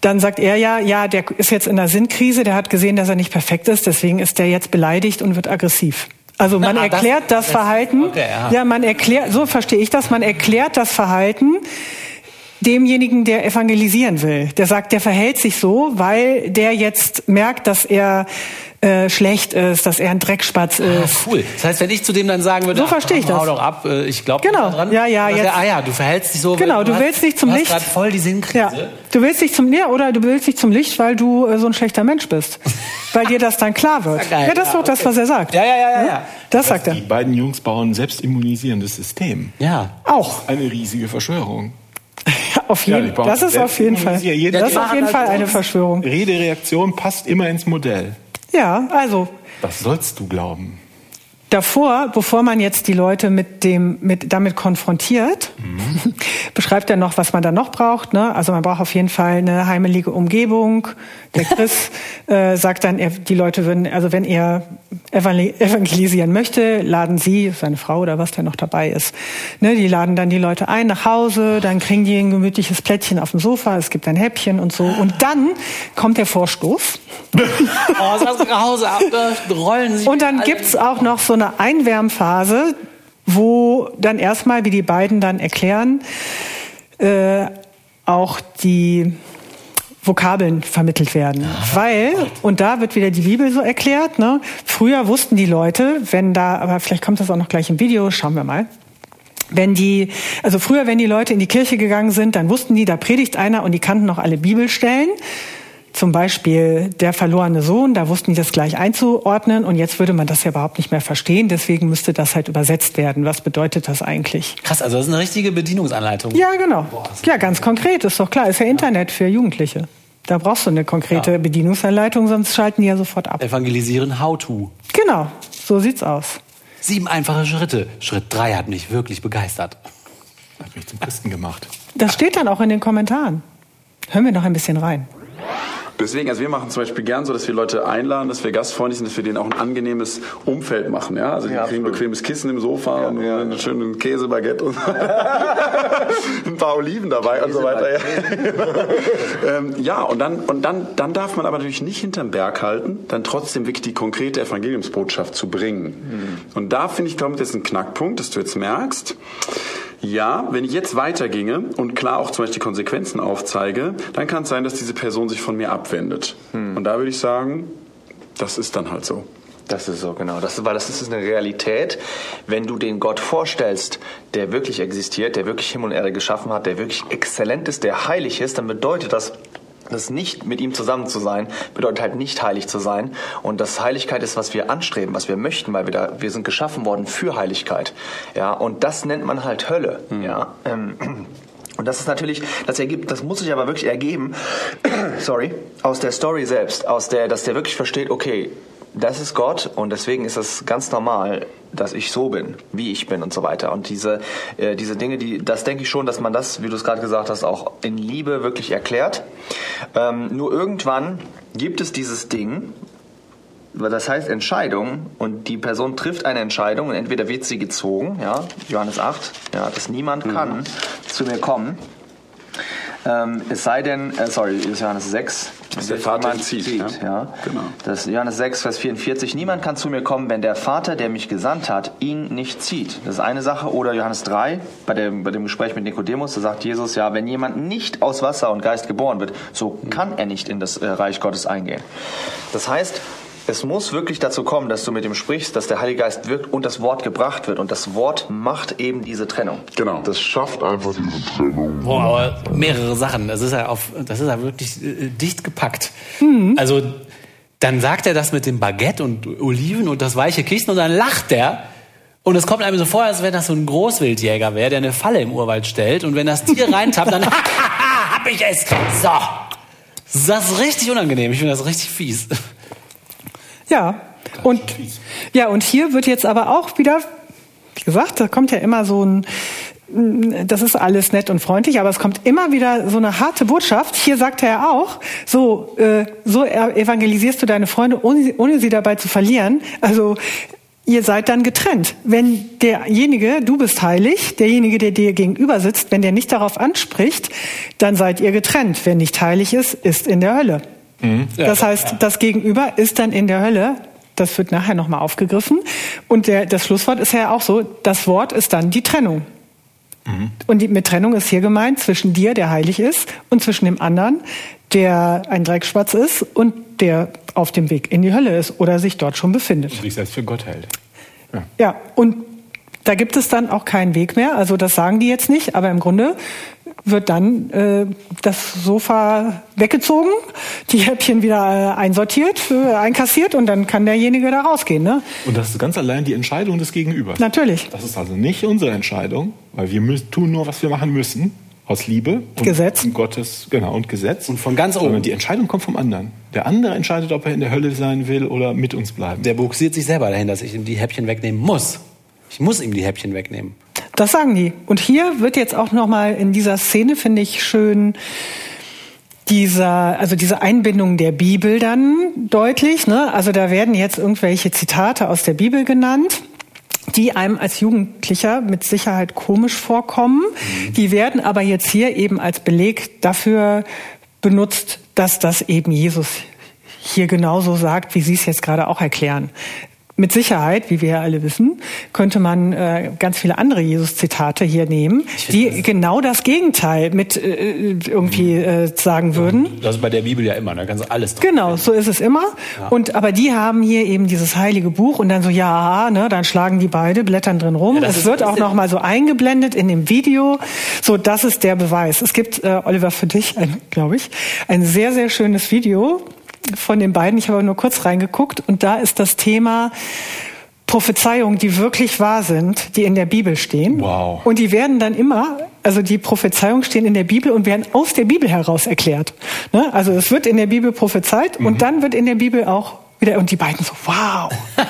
Dann sagt er ja, ja, der ist jetzt in einer Sinnkrise, der hat gesehen, dass er nicht perfekt ist, deswegen ist der jetzt beleidigt und wird aggressiv. Also man Ah, das- erklärt das, das- Verhalten, okay, ja. ja, man erklärt, so verstehe ich das, man erklärt das Verhalten demjenigen, der evangelisieren will. Der sagt, der verhält sich so, weil der jetzt merkt, dass er äh, schlecht ist, dass er ein Dreckspatz ah, ist. cool. Das heißt, wenn ich zu dem dann sagen würde, So ach, verstehe ich komm, hau das. doch ab, äh, ich glaube Genau. dran. Ja, ja, jetzt- er, ah ja, du verhältst dich so. Genau, du hast- willst nicht zum du Licht. Voll die Sinnkrise. Ja, du willst nicht zum ja, oder du willst nicht zum Licht, weil du äh, so ein schlechter Mensch bist, weil dir das dann klar wird. Ja, geil. Ja, das ist Ja, doch das, okay. was er sagt. Ja, ja, ja, ja, ja. Das sagt er. Die beiden Jungs bauen ein selbstimmunisierendes System. Ja. Auch. Eine riesige Verschwörung. Auf Ja, jeden, bauen das ist auf jeden Fall. Das ist auf jeden Fall eine Verschwörung. Rede-Reaktion passt immer ins Modell. Ja, also Was sollst du glauben? davor, bevor man jetzt die Leute mit dem, mit, damit konfrontiert, beschreibt er noch, was man da noch braucht. Ne? Also man braucht auf jeden Fall eine heimelige Umgebung. Der Chris äh, sagt dann, er, die Leute würden, also wenn er evangel- evangelisieren möchte, laden sie, seine Frau oder was der noch dabei ist, ne, die laden dann die Leute ein nach Hause, dann kriegen die ein gemütliches Plättchen auf dem Sofa, es gibt ein Häppchen und so. Und dann kommt der Vorstoß. Oh, das ab, rollen sich Und dann alle- gibt's auch noch so eine Einwärmphase, wo dann erstmal, wie die beiden dann erklären, äh, auch die Vokabeln vermittelt werden. Weil, und da wird wieder die Bibel so erklärt, ne? früher wussten die Leute, wenn da, aber vielleicht kommt das auch noch gleich im Video, schauen wir mal. Wenn die, also früher, wenn die Leute in die Kirche gegangen sind, dann wussten die, da predigt einer und die kannten noch alle Bibelstellen. Zum Beispiel der verlorene Sohn, da wussten die das gleich einzuordnen und jetzt würde man das ja überhaupt nicht mehr verstehen, deswegen müsste das halt übersetzt werden. Was bedeutet das eigentlich? Krass, also das ist eine richtige Bedienungsanleitung. Ja, genau. Ja, ganz konkret, ist doch klar, ist ja Internet für Jugendliche. Da brauchst du eine konkrete Bedienungsanleitung, sonst schalten die ja sofort ab. Evangelisieren, how to. Genau, so sieht's aus. Sieben einfache Schritte. Schritt drei hat mich wirklich begeistert. Hat mich zum Christen gemacht. Das steht dann auch in den Kommentaren. Hören wir noch ein bisschen rein. Deswegen, also wir machen zum Beispiel gern so, dass wir Leute einladen, dass wir gastfreundlich sind, dass wir denen auch ein angenehmes Umfeld machen. Ja? Also die Ja, kriegen ein bequemes Kissen im Sofa und einen schönen Käsebaguette und ein paar Oliven dabei und so weiter. Ja, ähm, ja und, dann, und dann, dann darf man aber natürlich nicht hinterm Berg halten, dann trotzdem wirklich die konkrete Evangeliumsbotschaft zu bringen. Und da finde ich, glaube ich, das ist ein Knackpunkt, dass du jetzt merkst, ja, wenn ich jetzt weiterginge und klar auch zum Beispiel die Konsequenzen aufzeige, dann kann es sein, dass diese Person sich von mir abwendet. Und da würde ich sagen, das ist dann halt so. Das ist so, genau. Das weil das ist eine Realität. Wenn du den Gott vorstellst, der wirklich existiert, der wirklich Himmel und Erde geschaffen hat, der wirklich exzellent ist, der heilig ist, dann bedeutet das, das nicht mit ihm zusammen zu sein, bedeutet halt nicht heilig zu sein. Und das Heiligkeit ist, was wir anstreben, was wir möchten, weil wir da, wir sind geschaffen worden für Heiligkeit. Ja, und das nennt man halt Hölle. Ja, ähm, und das ist natürlich, das ergibt, das muss sich aber wirklich ergeben, sorry, aus der Story selbst, aus der, dass der wirklich versteht, okay, das ist Gott und deswegen ist es ganz normal, dass ich so bin, wie ich bin und so weiter. Und diese, äh, diese Dinge, die, das denke ich schon, dass man das, wie du es gerade gesagt hast, auch in Liebe wirklich erklärt. Ähm, nur irgendwann gibt es dieses Ding, das heißt Entscheidung und die Person trifft eine Entscheidung und entweder wird sie gezogen, ja, Johannes 8, ja, dass niemand kann zu mir kommen. Ähm, es sei denn, äh, sorry, ist Johannes 6. Dass der Vater ihn zieht, zieht, ja. ja. Genau. Das Johannes 6, Vers 44. Niemand kann zu mir kommen, wenn der Vater, der mich gesandt hat, ihn nicht zieht. Das ist eine Sache. Oder Johannes 3, bei dem, bei dem Gespräch mit Nikodemus, da sagt Jesus, ja, wenn jemand nicht aus Wasser und Geist geboren wird, so kann er nicht in das äh, Reich Gottes eingehen. Das heißt, es muss wirklich dazu kommen, dass du mit ihm sprichst, dass der Heilige Geist wirkt und das Wort gebracht wird. Und das Wort macht eben diese Trennung. Genau. Das schafft einfach diese Trennung. Boah, aber mehrere Sachen. Das ist ja auf, das ist ja wirklich äh, dicht gepackt. Mhm. Also dann sagt er das mit dem Baguette und Oliven und das weiche Kissen und dann lacht er. Und es kommt einem so vor, als wenn das so ein Großwildjäger wäre, der eine Falle im Urwald stellt. Und wenn das Tier reintappt, dann hab ich es. So. Das ist richtig unangenehm. Ich finde das richtig fies. Ja. Und, ja, und hier wird jetzt aber auch wieder, wie gesagt, da kommt ja immer so ein, das ist alles nett und freundlich, aber es kommt immer wieder so eine harte Botschaft. Hier sagt er ja auch, so, äh, so evangelisierst du deine Freunde, ohne, ohne sie dabei zu verlieren. Also, ihr seid dann getrennt. Wenn derjenige, du bist heilig, derjenige, der dir gegenüber sitzt, wenn der nicht darauf anspricht, dann seid ihr getrennt. Wer nicht heilig ist, ist in der Hölle. Das heißt, das Gegenüber ist dann in der Hölle. Das wird nachher nochmal aufgegriffen. Und der, das Schlusswort ist ja auch so, das Wort ist dann die Trennung. Und die, mit Trennung ist hier gemeint zwischen dir, der heilig ist, und zwischen dem anderen, der ein Dreckschwatz ist und der auf dem Weg in die Hölle ist oder sich dort schon befindet. sich selbst für Gott hält. Ja, und da gibt es dann auch keinen Weg mehr. Also das sagen die jetzt nicht, aber im Grunde wird dann äh, das Sofa weggezogen, die Häppchen wieder äh, einsortiert, äh, einkassiert und dann kann derjenige da rausgehen. Ne? Und das ist ganz allein die Entscheidung des Gegenübers. Natürlich. Das ist also nicht unsere Entscheidung, weil wir müssen, tun nur, was wir machen müssen. Aus Liebe und Gesetz. und Gottes, genau, und Gesetz. Und von ganz Sondern oben. die Entscheidung kommt vom anderen. Der andere entscheidet, ob er in der Hölle sein will oder mit uns bleiben. Der buxiert sich selber dahin, dass ich ihm die Häppchen wegnehmen muss. Ich muss ihm die Häppchen wegnehmen. Das sagen die. Und hier wird jetzt auch noch mal in dieser Szene finde ich schön dieser, also diese Einbindung der Bibel dann deutlich. Ne? Also da werden jetzt irgendwelche Zitate aus der Bibel genannt die einem als Jugendlicher mit Sicherheit komisch vorkommen. Die werden aber jetzt hier eben als Beleg dafür benutzt, dass das eben Jesus hier genauso sagt, wie Sie es jetzt gerade auch erklären. Mit Sicherheit, wie wir ja alle wissen, könnte man äh, ganz viele andere Jesus-Zitate hier nehmen, die genau das Gegenteil mit äh, irgendwie äh, sagen würden. Das ist bei der Bibel ja immer, da kannst du alles drin Genau, so ist es immer. Und aber die haben hier eben dieses heilige Buch und dann so ja, ne, dann schlagen die beide blättern drin rum. Ja, das es ist wird auch bisschen- noch mal so eingeblendet in dem Video. So, das ist der Beweis. Es gibt äh, Oliver für dich, glaube ich, ein sehr sehr schönes Video von den beiden. Ich habe nur kurz reingeguckt und da ist das Thema Prophezeiungen, die wirklich wahr sind, die in der Bibel stehen. Wow. Und die werden dann immer, also die Prophezeiungen stehen in der Bibel und werden aus der Bibel heraus erklärt. Ne? Also es wird in der Bibel prophezeit und dann wird in der Bibel auch wieder, und die beiden so, wow. Ja,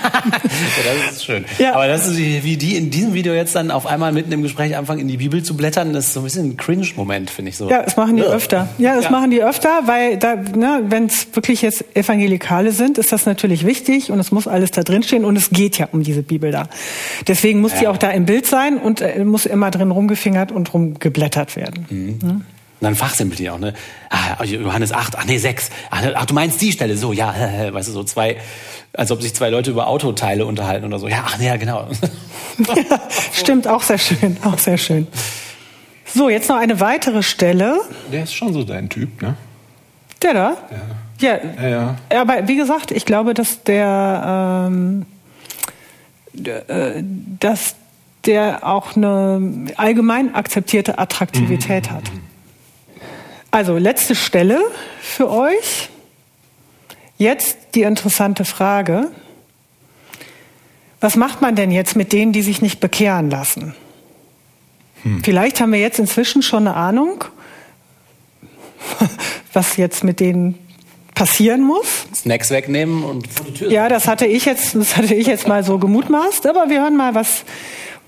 das ist schön. Ja. Aber das ist wie die in diesem Video jetzt dann auf einmal mitten im Gespräch anfangen, in die Bibel zu blättern, das ist so ein bisschen ein Cringe-Moment, finde ich so. Ja, das machen die Ja. öfter. Ja, das Ja. machen die öfter, weil da, ne, wenn es wirklich jetzt Evangelikale sind, ist das natürlich wichtig und es muss alles da drin stehen und es geht ja um diese Bibel da. Deswegen muss die auch da im Bild sein und äh, muss immer drin rumgefingert und rumgeblättert werden. Und dann fachsimpelt die auch, ne? Ah, Johannes 8, ach nee, 6. Ach, ne, ach, du meinst die Stelle, so, ja, weißt du, so zwei, als ob sich zwei Leute über Autoteile unterhalten oder so. Ja, ach nee, ja, genau. Ja, stimmt, auch sehr schön, auch sehr schön. So, jetzt noch eine weitere Stelle. Der ist schon so dein Typ, ne? Der da? Ja. Ja, ja. Aber wie gesagt, ich glaube, dass der, ähm, äh, dass der auch eine allgemein akzeptierte Attraktivität hat. Also letzte Stelle für euch. Jetzt die interessante Frage. Was macht man denn jetzt mit denen, die sich nicht bekehren lassen? Vielleicht haben wir jetzt inzwischen schon eine Ahnung, was jetzt mit denen passieren muss. Snacks wegnehmen und vor die Tür. Ja, das hatte ich jetzt, das hatte ich jetzt mal so gemutmaßt, aber wir hören mal, was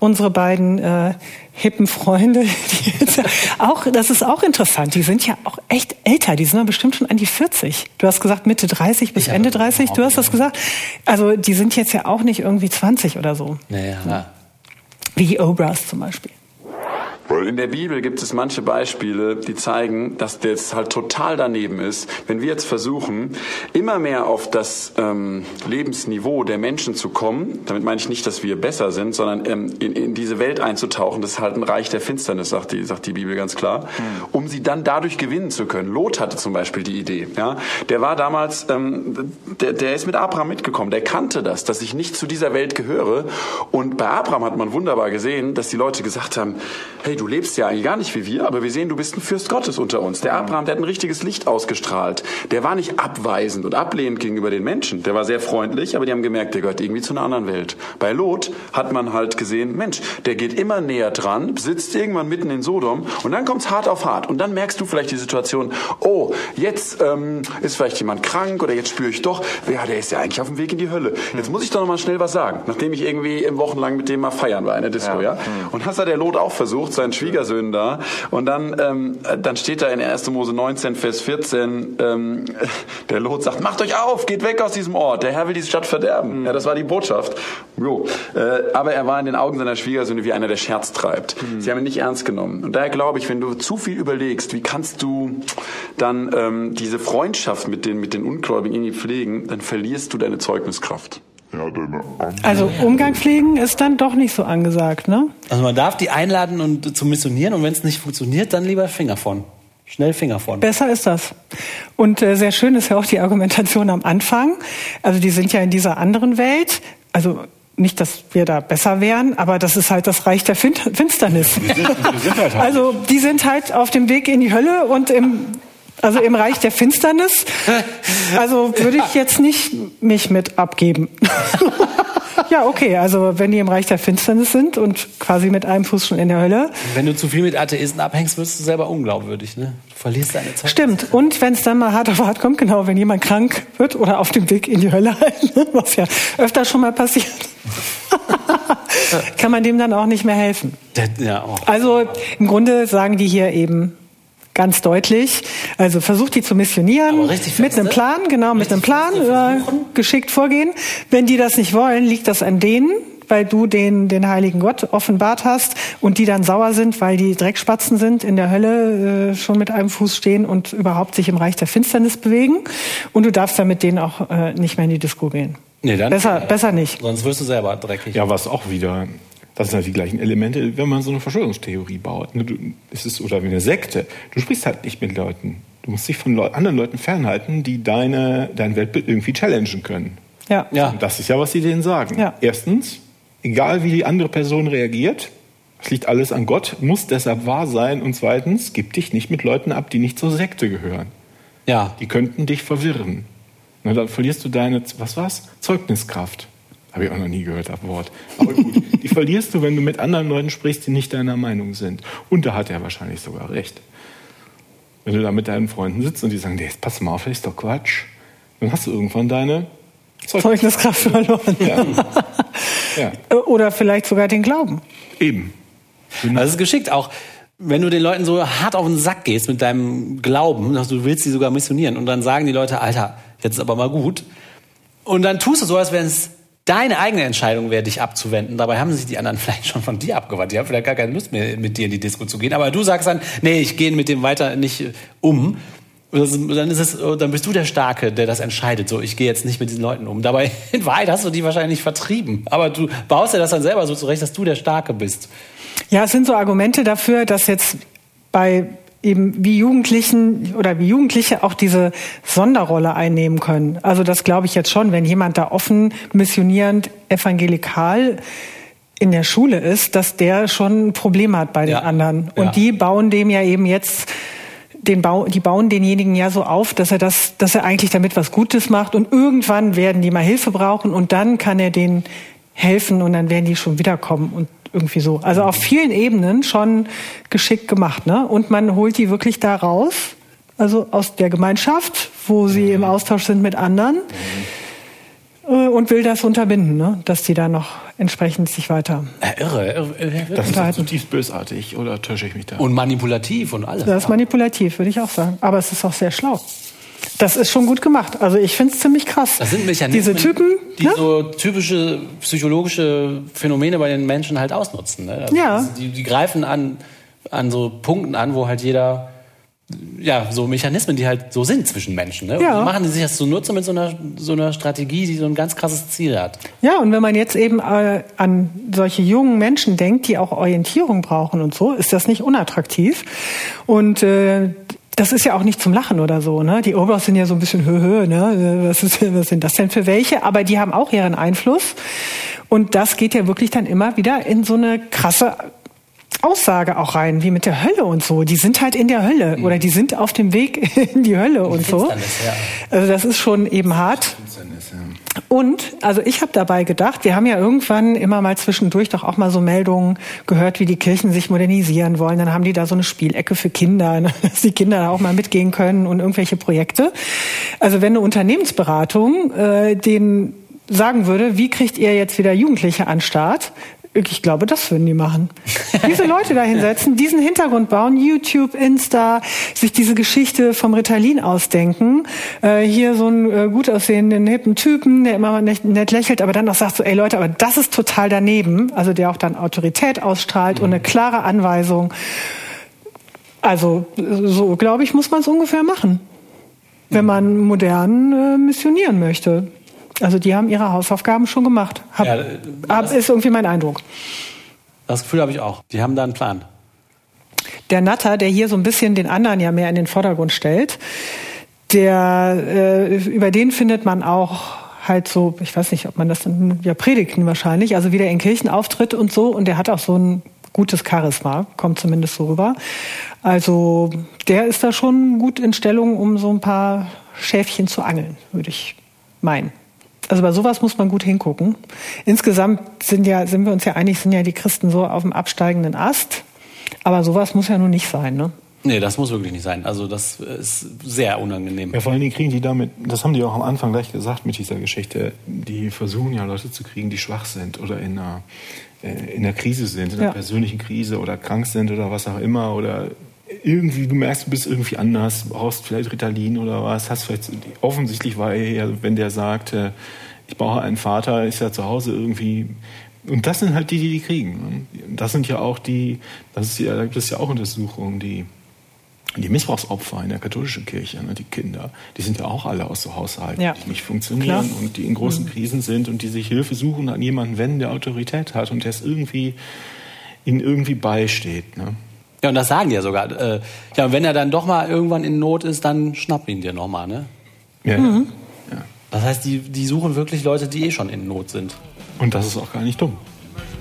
unsere beiden äh, hippen Freunde, die jetzt auch, das ist auch interessant, die sind ja auch echt älter, die sind ja bestimmt schon an die 40. Du hast gesagt Mitte 30 bis Ich Ende hatte 30, du hast das gesagt. Also die sind jetzt ja auch nicht irgendwie 20 oder so, Naja, ja. wie die Obras zum Beispiel. In der Bibel gibt es manche Beispiele, die zeigen, dass das halt total daneben ist, wenn wir jetzt versuchen, immer mehr auf das ähm, Lebensniveau der Menschen zu kommen. Damit meine ich nicht, dass wir besser sind, sondern ähm, in, in, diese Welt einzutauchen. Das ist halt ein Reich der Finsternis, sagt die, sagt die Bibel ganz klar, mhm. um sie dann dadurch gewinnen zu können. Lot hatte zum Beispiel die Idee. Ja, der war damals, ähm, der, der ist mit Abraham mitgekommen. Der kannte das, dass ich nicht zu dieser Welt gehöre. Und bei Abraham hat man wunderbar gesehen, dass die Leute gesagt haben: Hey, du lebst ja eigentlich gar nicht wie wir, aber wir sehen, du bist ein Fürst Gottes unter uns. Der Abraham, der hat ein richtiges Licht ausgestrahlt. Der war nicht abweisend und ablehnend gegenüber den Menschen. Der war sehr freundlich, aber die haben gemerkt, der gehört irgendwie zu einer anderen Welt. Bei Lot hat man halt gesehen, Mensch, der geht immer näher dran, sitzt irgendwann mitten in Sodom und dann kommt's hart auf hart. Und dann merkst du vielleicht die Situation, oh, jetzt ähm, ist vielleicht jemand krank oder jetzt spüre ich doch, ja, der ist ja eigentlich auf dem Weg in die Hölle. Jetzt muss ich doch noch mal schnell was sagen, nachdem ich irgendwie wochenlang mit dem mal feiern war in der Disco, ja. ja? Und das hat der Lot auch versucht, seinen Schwiegersöhnen da. Und dann, ähm, dann steht da in 1. Mose 19, Vers 14, ähm, der Lot sagt, macht euch auf, geht weg aus diesem Ort, der Herr will diese Stadt verderben. Mhm. Ja, das war die Botschaft. Jo. Äh, aber er war in den Augen seiner Schwiegersöhne wie einer, der Scherz treibt. Mhm. Sie haben ihn nicht ernst genommen. Und daher glaube ich, wenn du zu viel überlegst, wie kannst du dann ähm, diese Freundschaft mit den, mit den Ungläubigen irgendwie pflegen, dann verlierst du deine Zeugniskraft. Also Umgang pflegen ist dann doch nicht so angesagt, ne? Also man darf die einladen und zu missionieren und wenn es nicht funktioniert, dann lieber Finger von. Schnell Finger von. Besser ist das. Und äh, sehr schön ist ja auch die Argumentation am Anfang. Also die sind ja in dieser anderen Welt. Also nicht, dass wir da besser wären, aber das ist halt das Reich der Finsternis. Wir sind, wir sind halt also die sind halt auf dem Weg in die Hölle und im also im Reich der Finsternis. Also würde ich jetzt nicht mich mit abgeben. ja, okay. Also wenn die im Reich der Finsternis sind und quasi mit einem Fuß schon in der Hölle. Wenn du zu viel mit Atheisten abhängst, wirst du selber unglaubwürdig. Ne? Du verlierst deine Zeit. Stimmt. Und wenn es dann mal hart auf hart kommt, genau, wenn jemand krank wird oder auf dem Weg in die Hölle, halt, was ja öfter schon mal passiert, kann man dem dann auch nicht mehr helfen. Ja, oh. Also im Grunde sagen die hier eben, ganz deutlich. Also versucht die zu missionieren mit einem Plan, genau, mit einem Plan, äh, geschickt vorgehen. Wenn die das nicht wollen, liegt das an denen, weil du den, den heiligen Gott offenbart hast und die dann sauer sind, weil die Dreckspatzen sind, in der Hölle äh, schon mit einem Fuß stehen und überhaupt sich im Reich der Finsternis bewegen. Und du darfst dann mit denen auch äh, nicht mehr in die Disco gehen. Nee, dann, besser, besser nicht. Sonst wirst du selber dreckig. Ja, was auch wieder das sind halt die gleichen Elemente, wenn man so eine Verschwörungstheorie baut. Ne, du, es ist, oder wie eine Sekte. Du sprichst halt nicht mit Leuten. Du musst dich von Leu anderen Leuten fernhalten, die deine, dein Weltbild irgendwie challengen können. Ja. ja. Und das ist ja, was sie denen sagen. Ja. Erstens, egal wie die andere Person reagiert, es liegt alles an Gott, muss deshalb wahr sein. Und zweitens, gib dich nicht mit Leuten ab, die nicht zur Sekte gehören. Ja. Die könnten dich verwirren. Na, dann verlierst du deine, was war's? Zeugniskraft. Habe ich auch noch nie gehört, das Wort. Aber gut, die verlierst du, wenn du mit anderen Leuten sprichst, die nicht deiner Meinung sind. Und da hat er wahrscheinlich sogar recht. Wenn du da mit deinen Freunden sitzt und die sagen, nee, pass mal auf, das ist doch Quatsch, dann hast du irgendwann deine Zeugniskraft verloren. Ja. ja. Oder vielleicht sogar den Glauben. Eben. Also es ist geschickt auch wenn du den Leuten so hart auf den Sack gehst mit deinem Glauben, dass du willst sie sogar missionieren und dann sagen die Leute, Alter, jetzt ist aber mal gut. Und dann tust du so, als wären es deine eigene Entscheidung wäre, dich abzuwenden. Dabei haben sich die anderen vielleicht schon von dir abgewandt. Die haben vielleicht gar keine Lust mehr, mit dir in die Disco zu gehen. Aber du sagst dann, nee, ich gehe mit dem weiter nicht äh, um. Dann, ist es, dann bist du der Starke, der das entscheidet. So, ich gehe jetzt nicht mit diesen Leuten um. Dabei, in Wahrheit hast du die wahrscheinlich vertrieben. Aber du baust dir das dann selber so zurecht, dass du der Starke bist. Ja, es sind so Argumente dafür, dass jetzt bei eben wie Jugendlichen oder wie Jugendliche auch diese Sonderrolle einnehmen können. Also das glaube ich jetzt schon, wenn jemand da offen missionierend evangelikal in der Schule ist, dass der schon ein Problem hat bei den ja. anderen. Und ja. die bauen dem ja eben jetzt den Bau, die bauen denjenigen ja so auf, dass er das, dass er eigentlich damit was Gutes macht und irgendwann werden die mal Hilfe brauchen und dann kann er denen helfen und dann werden die schon wiederkommen und irgendwie so. Also auf vielen Ebenen schon geschickt gemacht. Ne? Und man holt die wirklich da raus, also aus der Gemeinschaft, wo sie im Austausch sind mit anderen. Äh, und will das unterbinden, ne? dass die da noch entsprechend sich weiter. Äh, irre, irre, irre. Das ist zutiefst bösartig, oder täusche ich mich da? Und manipulativ und alles. Das ist manipulativ, würde ich auch sagen. Aber es ist auch sehr schlau. Das ist schon gut gemacht. Also ich finde es ziemlich krass. Das sind Mechanismen, Diese Typen, die ne? so typische psychologische Phänomene bei den Menschen halt ausnutzen. Ne? Also ja. Die, die, greifen an an so Punkten an, wo halt jeder ja, so Mechanismen, die halt so sind zwischen Menschen. Ne? Ja. Die machen die sich das zunutze mit so einer, so einer Strategie, die so ein ganz krasses Ziel hat. Ja, und wenn man jetzt eben äh, an solche jungen Menschen denkt, die auch Orientierung brauchen und so, ist das nicht unattraktiv. Und äh, das ist ja auch nicht zum Lachen oder so. Ne? Die Obers sind ja so ein bisschen hö, hö ne? Was, ist, was sind das denn für welche? Aber die haben auch ihren Einfluss. Und das geht ja wirklich dann immer wieder in so eine krasse Aussage auch rein, wie mit der Hölle und so. Die sind halt in der Hölle oder die sind auf dem Weg in die Hölle und so. Finsternis, ja. Also das ist schon eben hart. Und, also ich habe dabei gedacht, wir haben ja irgendwann immer mal zwischendurch doch auch mal so Meldungen gehört, wie die Kirchen sich modernisieren wollen. Dann haben die da so eine Spielecke für Kinder, ne, dass die Kinder da auch mal mitgehen können und irgendwelche Projekte. Also wenn eine Unternehmensberatung äh, denen sagen würde, wie kriegt ihr jetzt wieder Jugendliche an den Start, ich glaube, das würden die machen. Diese Leute da hinsetzen, diesen Hintergrund bauen, YouTube, Insta, sich diese Geschichte vom Ritalin ausdenken. Äh, hier so einen äh, gut aussehenden, hippen Typen, der immer mal nett, nett lächelt, aber dann auch sagt so, ey Leute, aber das ist total daneben. Also der auch dann Autorität ausstrahlt und eine klare Anweisung. Also so, glaube ich, muss man es ungefähr machen, wenn man modern äh, missionieren möchte. Also die haben ihre Hausaufgaben schon gemacht. Hab, Ja, hab, ist irgendwie mein Eindruck. Das Gefühl habe ich auch. Die haben da einen Plan. Der Natter, der hier so ein bisschen den anderen ja mehr in den Vordergrund stellt, der äh, über den findet man auch halt so, ich weiß nicht, ob man das dann ja Predigten wahrscheinlich, also wie der in Kirchen auftritt und so und der hat auch so ein gutes Charisma, kommt zumindest so rüber. Also der ist da schon gut in Stellung, um so ein paar Schäfchen zu angeln, würde ich meinen. Also bei sowas muss man gut hingucken. Insgesamt sind ja, sind wir uns ja einig, sind ja die Christen so auf dem absteigenden Ast. Aber sowas muss ja nun nicht sein, ne? Nee, das muss wirklich nicht sein. Also das ist sehr unangenehm. Ja, vor allen Dingen kriegen die damit, das haben die auch am Anfang gleich gesagt mit dieser Geschichte, die versuchen ja Leute zu kriegen, die schwach sind oder in einer, äh, in einer Krise sind, in einer Ja. persönlichen Krise oder krank sind oder was auch immer oder irgendwie, du merkst, du bist irgendwie anders, brauchst vielleicht Ritalin oder was, hast vielleicht, offensichtlich war er ja, wenn der sagt, äh, ich brauche einen Vater, ist ja zu Hause irgendwie, und das sind halt die, die die kriegen. ne? Das sind ja auch die, das ist ja, da gibt es ja auch Untersuchungen, die, die Missbrauchsopfer in der katholischen Kirche, ne, die Kinder, die sind ja auch alle aus so Haushalten, Ja. die nicht funktionieren Klar. und die in großen Krisen sind und die sich Hilfe suchen an jemanden wenden, der Autorität hat und der es irgendwie ihnen irgendwie beisteht. Ne? Ja, und das sagen die ja sogar. Äh, ja, und wenn er dann doch mal irgendwann in Not ist, dann schnapp ihn dir nochmal, ne? Ja, Mhm. ja. Das heißt, die, die suchen wirklich Leute, die eh schon in Not sind. Und das ist auch gar nicht dumm.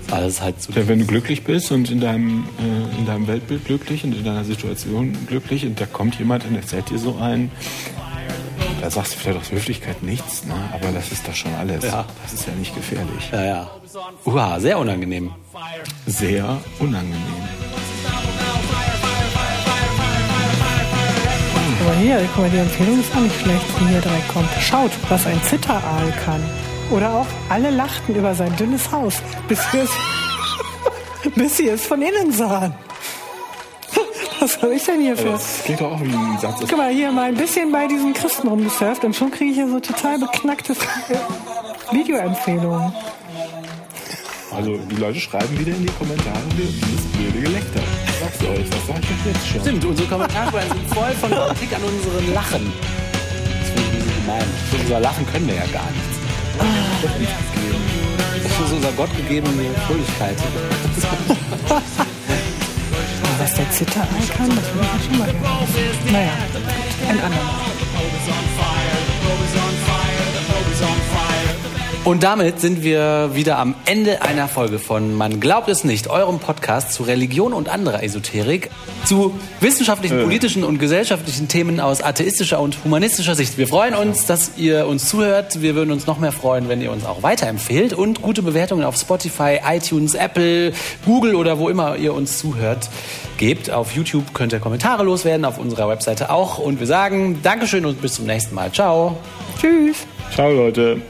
Weil es halt so Ja, wenn du glücklich bist und in deinem, äh, in deinem Weltbild glücklich und in deiner Situation glücklich und da kommt jemand und erzählt dir so ein, da sagst du vielleicht aus Höflichkeit nichts, ne? aber das ist doch schon alles. Ja. Das ist ja nicht gefährlich. Ja, ja. Uha, sehr unangenehm. Sehr unangenehm. Aber hier, guck mal, die Empfehlung ist auch nicht schlecht, die hier direkt kommt. Schaut, was ein Zitteraal kann. Oder auch, alle lachten über sein dünnes Haus, bis sie es, bis sie es von innen sahen. Was habe ich denn hier für... Das klingt doch auch wie ein Satz. Guck mal, hier mal ein bisschen bei diesen Christen rumgesurft und schon kriege ich hier so total beknackte Videoempfehlungen. Also die Leute schreiben wieder in die Kommentare dieses blöde Gelächter. Sag's euch, das sag ich euch jetzt schon. Stimmt, unsere Kommentare sind voll von Kritik an unseren Lachen. Das finde ich ein bisschen gemein. Für unser Lachen können wir ja gar nichts. Das ist unser gottgegebene Fröhlichkeit. Was der Zitteraal kann, das will ich ja schon mal hören. Naja, ein andermal. Und damit sind wir wieder am Ende einer Folge von Man glaubt es nicht, eurem Podcast zu Religion und anderer Esoterik, zu wissenschaftlichen, politischen und gesellschaftlichen Themen aus atheistischer und humanistischer Sicht. Wir freuen uns, dass ihr uns zuhört. Wir würden uns noch mehr freuen, wenn ihr uns auch weiterempfehlt und gute Bewertungen auf Spotify, iTunes, Apple, Google oder wo immer ihr uns zuhört gebt. Auf YouTube könnt ihr Kommentare loswerden, auf unserer Webseite auch. Und wir sagen Dankeschön und bis zum nächsten Mal. Ciao. Tschüss. Ciao Leute.